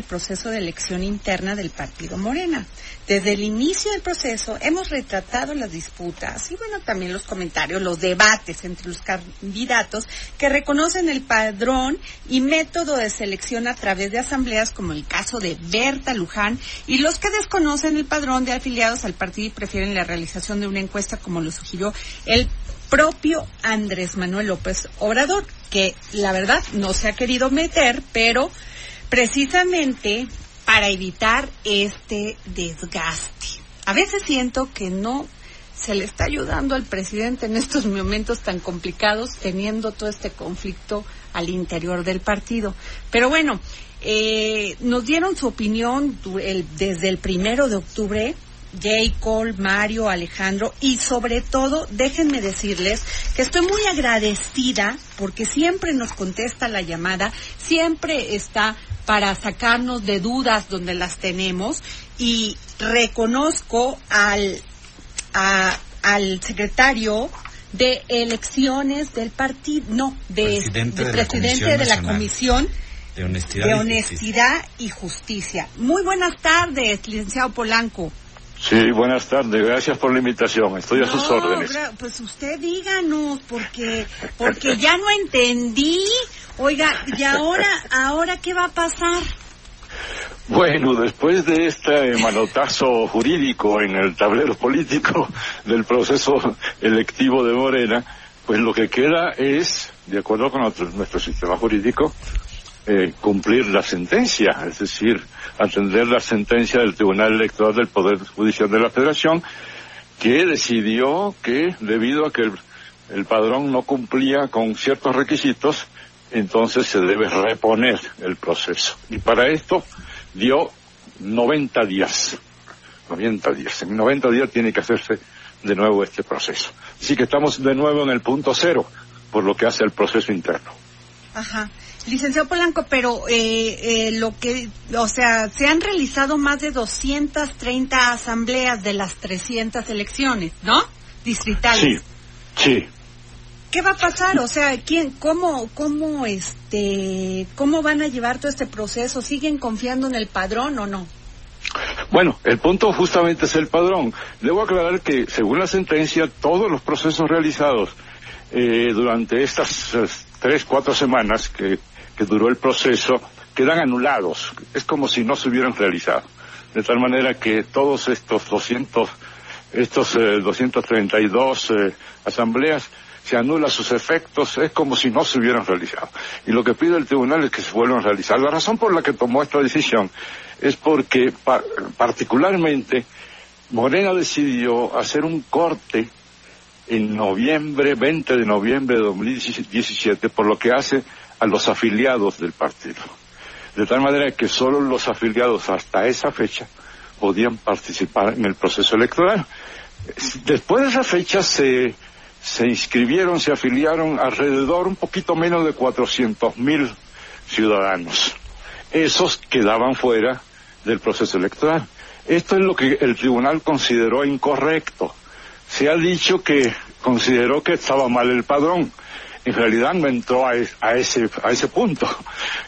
El proceso de elección interna del partido Morena. Desde el inicio del proceso hemos retratado las disputas y bueno, también los comentarios, los debates entre los candidatos que reconocen el padrón y método de selección a través de asambleas como el caso de Berta Luján y los que desconocen el padrón de afiliados al partido y prefieren la realización de una encuesta como lo sugirió el propio Andrés Manuel López Obrador, que la verdad no se ha querido meter, pero precisamente para evitar este desgaste. A veces siento que no se le está ayudando al presidente en estos momentos tan complicados, teniendo todo este conflicto al interior del partido. Pero bueno, eh, nos dieron su opinión desde el primero de octubre Jay, Cole, Mario, Alejandro y sobre todo déjenme decirles que estoy muy agradecida porque siempre nos contesta la llamada, siempre está para sacarnos de dudas donde las tenemos y reconozco al, al secretario de elecciones del partido, no, de presidente, de, presidente de la Comisión de Honestidad, de honestidad y, justicia. Muy buenas tardes, licenciado Polanco. Sí, buenas tardes. Gracias por la invitación. Estoy a sus órdenes. Pues usted díganos, porque porque ya no entendí. Oiga, ¿y ahora, ahora qué va a pasar? Bueno, después de este manotazo jurídico en el tablero político del proceso electivo de Morena, pues lo que queda es, de acuerdo con nuestro sistema jurídico, eh, cumplir la sentencia, es decir, atender la sentencia del Tribunal Electoral del Poder Judicial de la Federación, que decidió que debido a que el, padrón no cumplía con ciertos requisitos, entonces se debe reponer el proceso. Y para esto dio 90 días. 90 días. En 90 días tiene que hacerse de nuevo este proceso. Así que estamos de nuevo en el punto cero por lo que hace el proceso interno. Ajá. Licenciado Polanco, pero eh, eh, lo que, o sea, se han realizado más de 230 asambleas de las 300 elecciones, ¿no? Distritales. Sí, sí. ¿Qué va a pasar? O sea, ¿quién, cómo, cómo, este, cómo van a llevar todo este proceso? ¿Siguen confiando en el padrón o no? Bueno, el punto justamente es el padrón. Debo aclarar que, según la sentencia, todos los procesos realizados eh, durante estas tres, cuatro semanas que, que duró el proceso, quedan anulados. Es como si no se hubieran realizado. De tal manera que todos estos 200, estos eh, 232 eh, asambleas se anulan sus efectos, es como si no se hubieran realizado. Y lo que pide el tribunal es que se vuelvan a realizar. La razón por la que tomó esta decisión es porque pa particularmente Morena decidió hacer un corte en noviembre, 20 de noviembre de 2017, por lo que hace a los afiliados del partido. De tal manera que solo los afiliados hasta esa fecha podían participar en el proceso electoral. Después de esa fecha se, se inscribieron, se afiliaron alrededor un poquito menos de 400 mil ciudadanos. Esos quedaban fuera del proceso electoral. Esto es lo que el tribunal consideró incorrecto se ha dicho que consideró que estaba mal el padrón. En realidad no entró a, ese, a ese punto.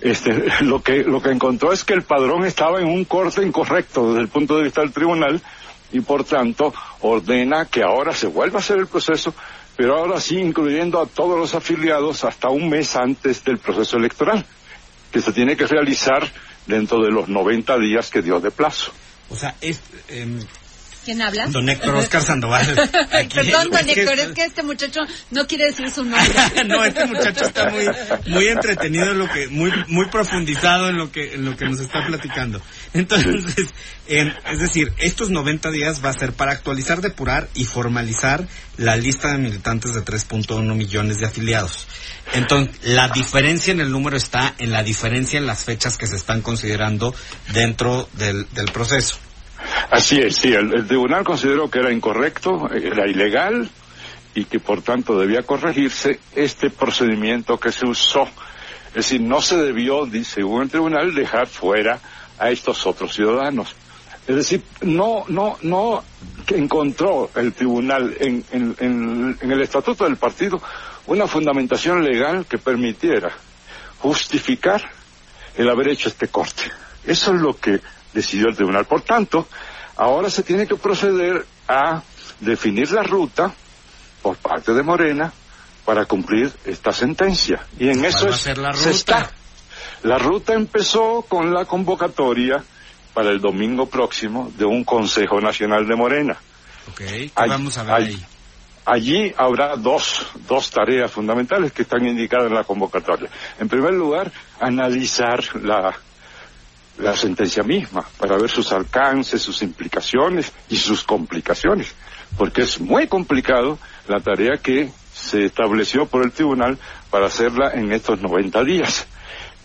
Este, lo, que, lo que encontró es que el padrón estaba en un corte incorrecto desde el punto de vista del tribunal y por tanto ordena que ahora se vuelva a hacer el proceso, pero ahora sí incluyendo a todos los afiliados hasta un mes antes del proceso electoral, que se tiene que realizar dentro de los 90 días que dio de plazo. O sea, es, eh, ¿Quién habla? Don Héctor Oscar Sandoval. Perdón, don Héctor, es que este muchacho no quiere decir su nombre. no, este muchacho está muy, muy entretenido en lo que, muy, muy profundizado en lo que, en lo que nos está platicando. Entonces, es decir, estos 90 días va a ser para actualizar, depurar y formalizar la lista de militantes de 3.1 millones de afiliados. Entonces, la diferencia en el número está en la diferencia en las fechas que se están considerando dentro del, del proceso. Así es, sí, el, tribunal consideró que era incorrecto, era ilegal y que por tanto debía corregirse este procedimiento que se usó. Es decir, no se debió, según el tribunal, dejar fuera a estos otros ciudadanos. Es decir, no, no, no encontró el tribunal en el estatuto del partido una fundamentación legal que permitiera justificar el haber hecho este corte. Eso es lo que decidió el tribunal. Por tanto, ahora se tiene que proceder a definir la ruta por parte de Morena para cumplir esta sentencia. Y en eso es, la ruta? está. La ruta empezó con la convocatoria para el domingo próximo de un Consejo Nacional de Morena. Okay. vamos a ver ahí? Allí habrá dos, dos tareas fundamentales que están indicadas en la convocatoria. En primer lugar, analizar la, la sentencia misma para ver sus alcances, sus implicaciones y sus complicaciones, porque es muy complicado la tarea que se estableció por el tribunal para hacerla en estos 90 días.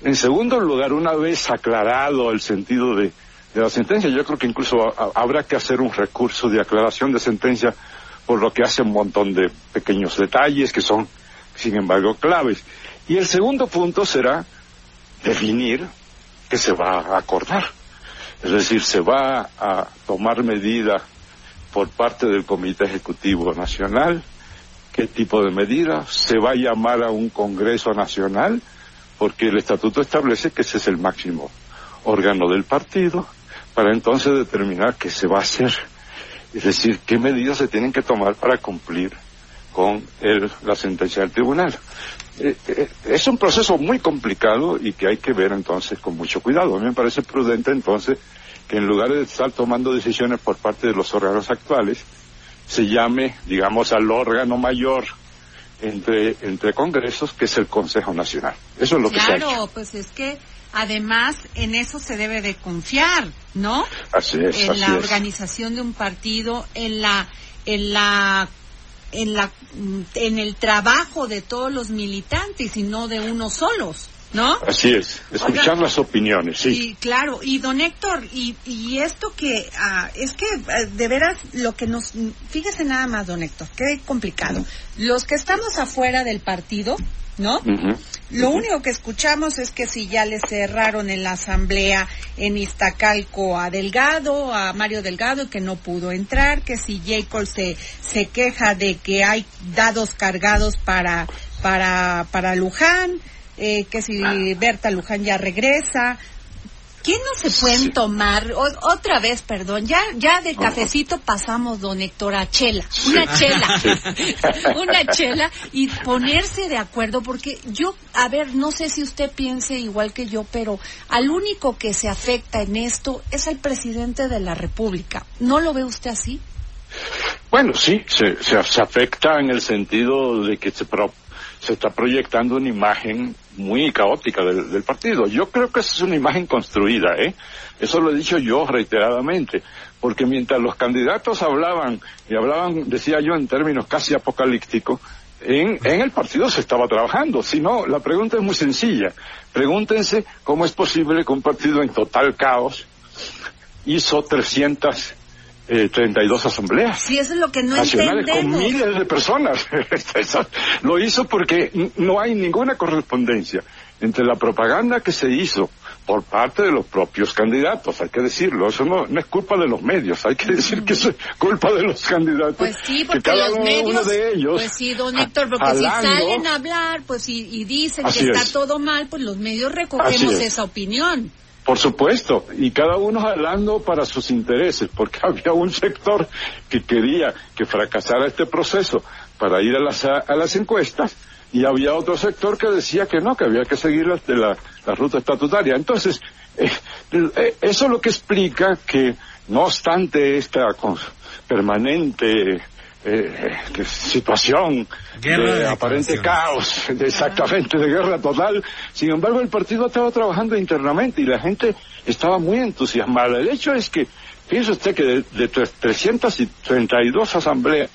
En segundo lugar, una vez aclarado el sentido de, la sentencia, yo creo que incluso habrá que hacer un recurso de aclaración de sentencia por lo que hace un montón de pequeños detalles que son, sin embargo, claves. Y el segundo punto será definir que se va a acordar. Es decir, se va a tomar medida por parte del Comité Ejecutivo Nacional, qué tipo de medida, se va a llamar a un Congreso Nacional, porque el estatuto establece que ese es el máximo órgano del partido, para entonces determinar qué se va a hacer. Es decir, qué medidas se tienen que tomar para cumplir con la sentencia del tribunal. Eh, eh, es un proceso muy complicado y que hay que ver entonces con mucho cuidado. A mí me parece prudente entonces que en lugar de estar tomando decisiones por parte de los órganos actuales, se llame, digamos, al órgano mayor entre, entre congresos, que es el Consejo Nacional. Eso es lo que se ha Claro, pues es que además en eso se debe de confiar, ¿no? Así es. En la organización de un partido, en la, en la en, la, en el trabajo de todos los militantes y no de unos solos. ¿No? Así es, escuchar las opiniones, sí. Y claro, y don Héctor, y, y esto que, ah, es que eh, de veras lo que nos, fíjese nada más, don Héctor, qué complicado. Los que estamos afuera del partido, ¿no? Lo único que escuchamos es que si ya le cerraron en la asamblea en Iztacalco a Delgado, a Mario Delgado, que no pudo entrar, que si Jacob se, se queja de que hay dados cargados para, para, para Luján, eh, que si Berta Luján ya regresa, ¿Quién no se pueden tomar? otra vez, perdón, ya ya de cafecito pasamos, don Héctor, a chela. Una chela. una chela y ponerse de acuerdo, porque yo, a ver, no sé si usted piense igual que yo, pero al único que se afecta en esto es al presidente de la República. ¿No lo ve usted así? Bueno, sí, se, se, afecta en el sentido de que se, se está proyectando una imagen muy caótica del, partido. Yo creo que esa es una imagen construida, ¿eh? Eso lo he dicho yo reiteradamente, porque mientras los candidatos hablaban, y hablaban, decía yo, en términos casi apocalípticos, en, en el partido se estaba trabajando. Si no, la pregunta es muy sencilla. Pregúntense cómo es posible que un partido en total caos hizo 300 eh, 32 asambleas. Sí, eso es lo que no nacionales con miles de personas. lo hizo porque no hay ninguna correspondencia entre la propaganda que se hizo por parte de los propios candidatos, hay que decirlo, eso no, es culpa de los medios, hay que decir que es culpa de los candidatos. Pues sí, porque los medios, de ellos, pues sí, don Héctor, porque si salen a hablar, pues y, dicen que está todo mal, pues los medios recogemos esa opinión. Por supuesto, y cada uno hablando para sus intereses, porque había un sector que quería que fracasara este proceso para ir a las, a las encuestas, y había otro sector que decía que no, que había que seguir la, la, ruta estatutaria. Entonces, eh, Eh, eso es lo que explica que, no obstante esta permanente eh, situación de, aparente caos, exactamente de guerra total. Sin embargo, el partido estaba trabajando internamente y la gente estaba muy entusiasmada. El hecho es que, piensa usted que de, de 332 asambleas,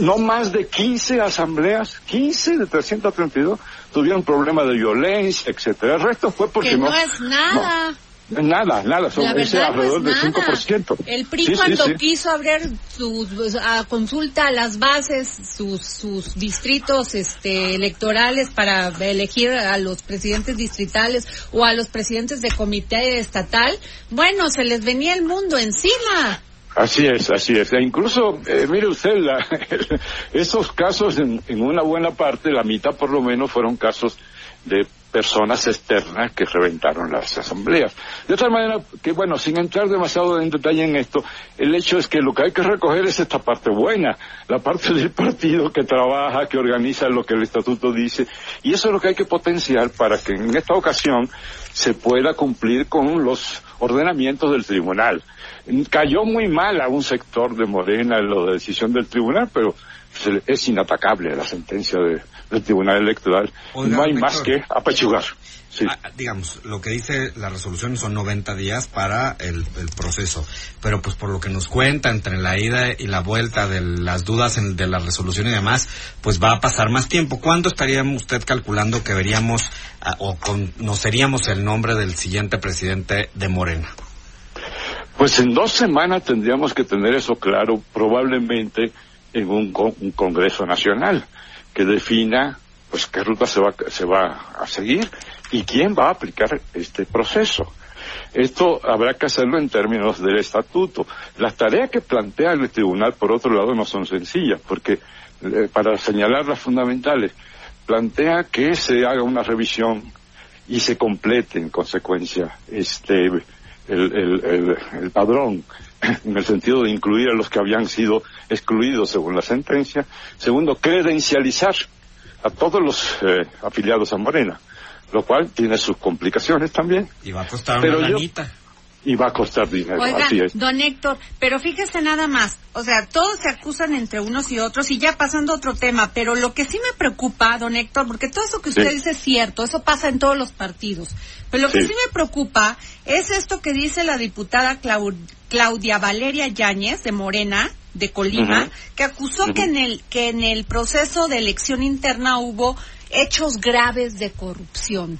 no más de 15 asambleas, 15 de 332, tuvieron problemas de violencia, etcétera. El resto fue porque que no, es nada. Nada, nada, son alrededor del 5%. El PRI cuando quiso abrir su pues, a consulta a las bases, sus, sus distritos este, electorales para elegir a los presidentes distritales o a los presidentes de comité estatal, bueno, se les venía el mundo encima. Así es, así es. E incluso, eh, mire usted, la, esos casos en, en una buena parte, la mitad por lo menos, fueron casos de personas externas que reventaron las asambleas. De tal manera que, bueno, sin entrar demasiado en detalle en esto, el hecho es que lo que hay que recoger es esta parte buena, la parte del partido que trabaja, que organiza lo que el estatuto dice, y eso es lo que hay que potenciar para que en esta ocasión se pueda cumplir con los ordenamientos del tribunal. Cayó muy mal a un sector de Morena en la decisión del tribunal, pero es inatacable la sentencia del Tribunal Electoral. no hay más que apechugar. Ah, digamos, lo que dice la resolución son 90 días para el, proceso, pero pues por lo que nos cuenta entre la ida y la vuelta de las dudas de la resolución y demás, pues va a pasar más tiempo. ¿Cuándo estaría usted calculando que veríamos ah, o conoceríamos el nombre del siguiente presidente de Morena? Pues en dos semanas tendríamos que tener eso claro, probablemente en un, Congreso Nacional que defina pues qué ruta se va, se va a seguir y quién va a aplicar este proceso. Esto habrá que hacerlo en términos del estatuto. Las tareas que plantea el tribunal, por otro lado, no son sencillas, porque eh, para señalar las fundamentales, plantea que se haga una revisión y se complete en consecuencia este el, el, el padrón en el sentido de incluir a los que habían sido excluidos según la sentencia. Segundo, credencializar a todos los eh, afiliados a Morena, lo cual tiene sus complicaciones también. Y va a costar una lanita y va a costar dinero. así es. don Héctor, pero fíjese nada más, o sea, todos se acusan entre unos y otros y ya pasando a otro tema, pero lo que sí me preocupa, don Héctor, porque todo eso que usted dice es cierto, eso pasa en todos los partidos, pero lo que sí, me preocupa es esto que dice la diputada Claudia Valeria Yáñez de Morena, de Colima, que acusó que en el que en el proceso de elección interna hubo hechos graves de corrupción.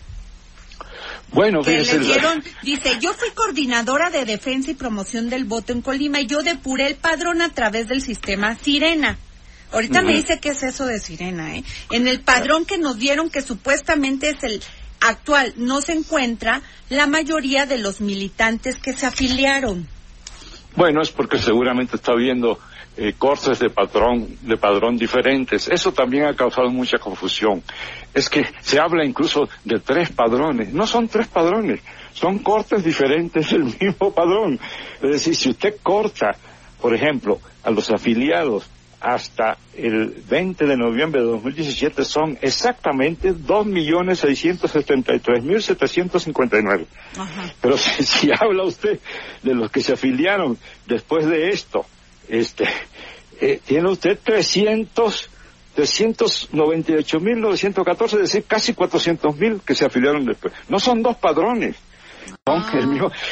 Bueno, que le dieron, dice, yo fui coordinadora de defensa y promoción del voto en Colima y yo depuré el padrón a través del sistema Sirena. Ahorita me dice qué es eso de Sirena, ¿eh? En el padrón que nos dieron, que supuestamente es el actual, no se encuentra la mayoría de los militantes que se afiliaron. Bueno, es porque seguramente está viendo eh, cortes de patrón, de padrón diferentes. Eso también ha causado mucha confusión. Es que se habla incluso de tres padrones. No son tres padrones, son cortes diferentes del mismo padrón. Es decir, si usted corta, por ejemplo, a los afiliados hasta el 20 de noviembre de 2017 son exactamente 2.673.759. Pero si, si habla usted de los que se afiliaron después de esto, este, eh, tiene usted 300, 398.914, es decir, casi 400.000 que se afiliaron después. No son dos padrones. Ah.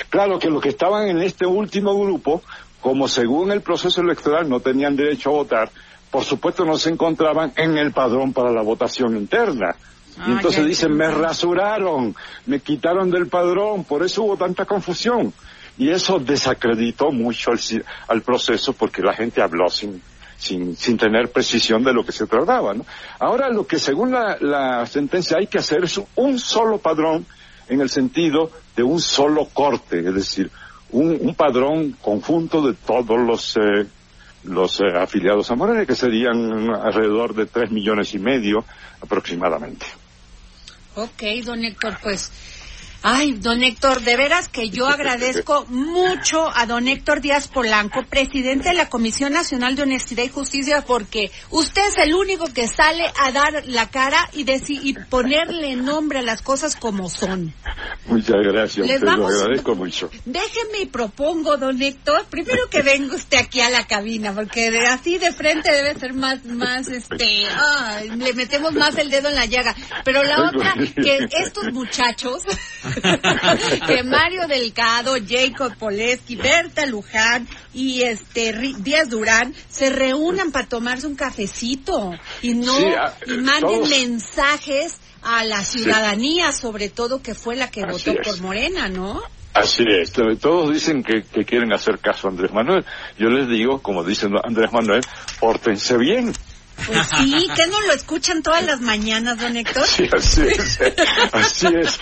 claro que los que estaban en este último grupo, como según el proceso electoral no tenían derecho a votar, por supuesto no se encontraban en el padrón para la votación interna. y ah, entonces dicen, me rasuraron, me quitaron del padrón, por eso hubo tanta confusión. Y eso desacreditó mucho al, proceso porque la gente habló sin, sin, sin, tener precisión de lo que se trataba. ¿no? Ahora lo que según la, sentencia hay que hacer es un solo padrón en el sentido de un solo corte, es decir, un, padrón conjunto de todos los, eh, los eh, afiliados a Morena, que serían alrededor de tres millones y medio aproximadamente. Ok, don Héctor, pues Ay, don Héctor, de veras que yo agradezco mucho a don Héctor Díaz Polanco, presidente de la Comisión Nacional de Honestidad y Justicia, porque usted es el único que sale a dar la cara y, y ponerle nombre a las cosas como son. Muchas gracias, Les te lo vamos- agradezco mucho. Déjeme y propongo, don Héctor, primero que venga usted aquí a la cabina, porque de- así de frente debe ser más, más, este, ay, le metemos más el dedo en la llaga. Pero la otra, que estos muchachos, que Mario Delgado, Jacob Poleski, Berta Luján y este Díaz Durán se reúnan para tomarse un cafecito y no, Sí, ah, y manden todos- mensajes a la ciudadanía, sobre todo que fue la que Así votó es. por Morena, ¿no? Así es, to- todos dicen que, que quieren hacer caso a Andrés Manuel. Yo les digo, como dice Andrés Manuel, pórtense bien. Pues sí, que no lo escuchan todas las mañanas, don Héctor. Sí, así es. Así es.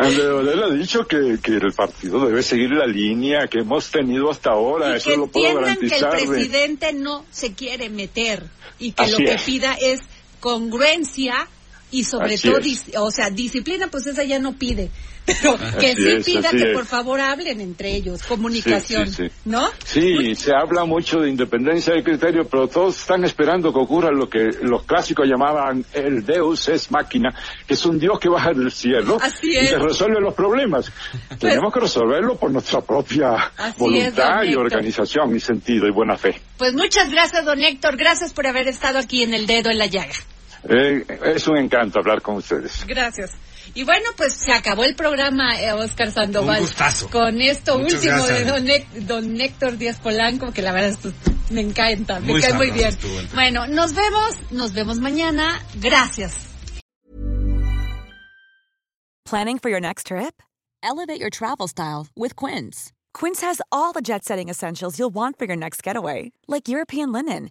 Andrés Manuel ha dicho que, que el partido debe seguir la línea que hemos tenido hasta ahora. Y Eso que lo puedo entiendan que el garantizar. presidente no se quiere meter y que lo Así que es. pida es congruencia y sobre Así todo, es. o sea, disciplina, pues esa ya no pide. Pero que Así sí es, pida que es. por favor hablen entre ellos, comunicación, Sí, sí, sí. ¿no? Sí, se habla mucho de independencia de criterio, pero todos están esperando que ocurra lo que los clásicos llamaban el Deus es máquina, que es un Dios que baja del cielo Así y que resuelve los problemas. Tenemos que resolverlo por nuestra propia Así voluntad y organización y sentido y buena fe. Pues muchas gracias, don Héctor. Gracias por haber estado aquí en el dedo en la llaga. Eh, es un encanto hablar con ustedes. Gracias. Y bueno, pues se acabó el programa, eh, Oscar Sandoval. Un gustazo. Con esto Muchas último gracias. de don, Hec- don Héctor Díaz Polanco, que la verdad esto me encanta, me Muy cae muy bien. Bueno, nos vemos, nos vemos mañana. Gracias. Planning for your next trip? Elevate your travel style with Quince. Quince has all the jet setting essentials you'll want for your next getaway, like European linen,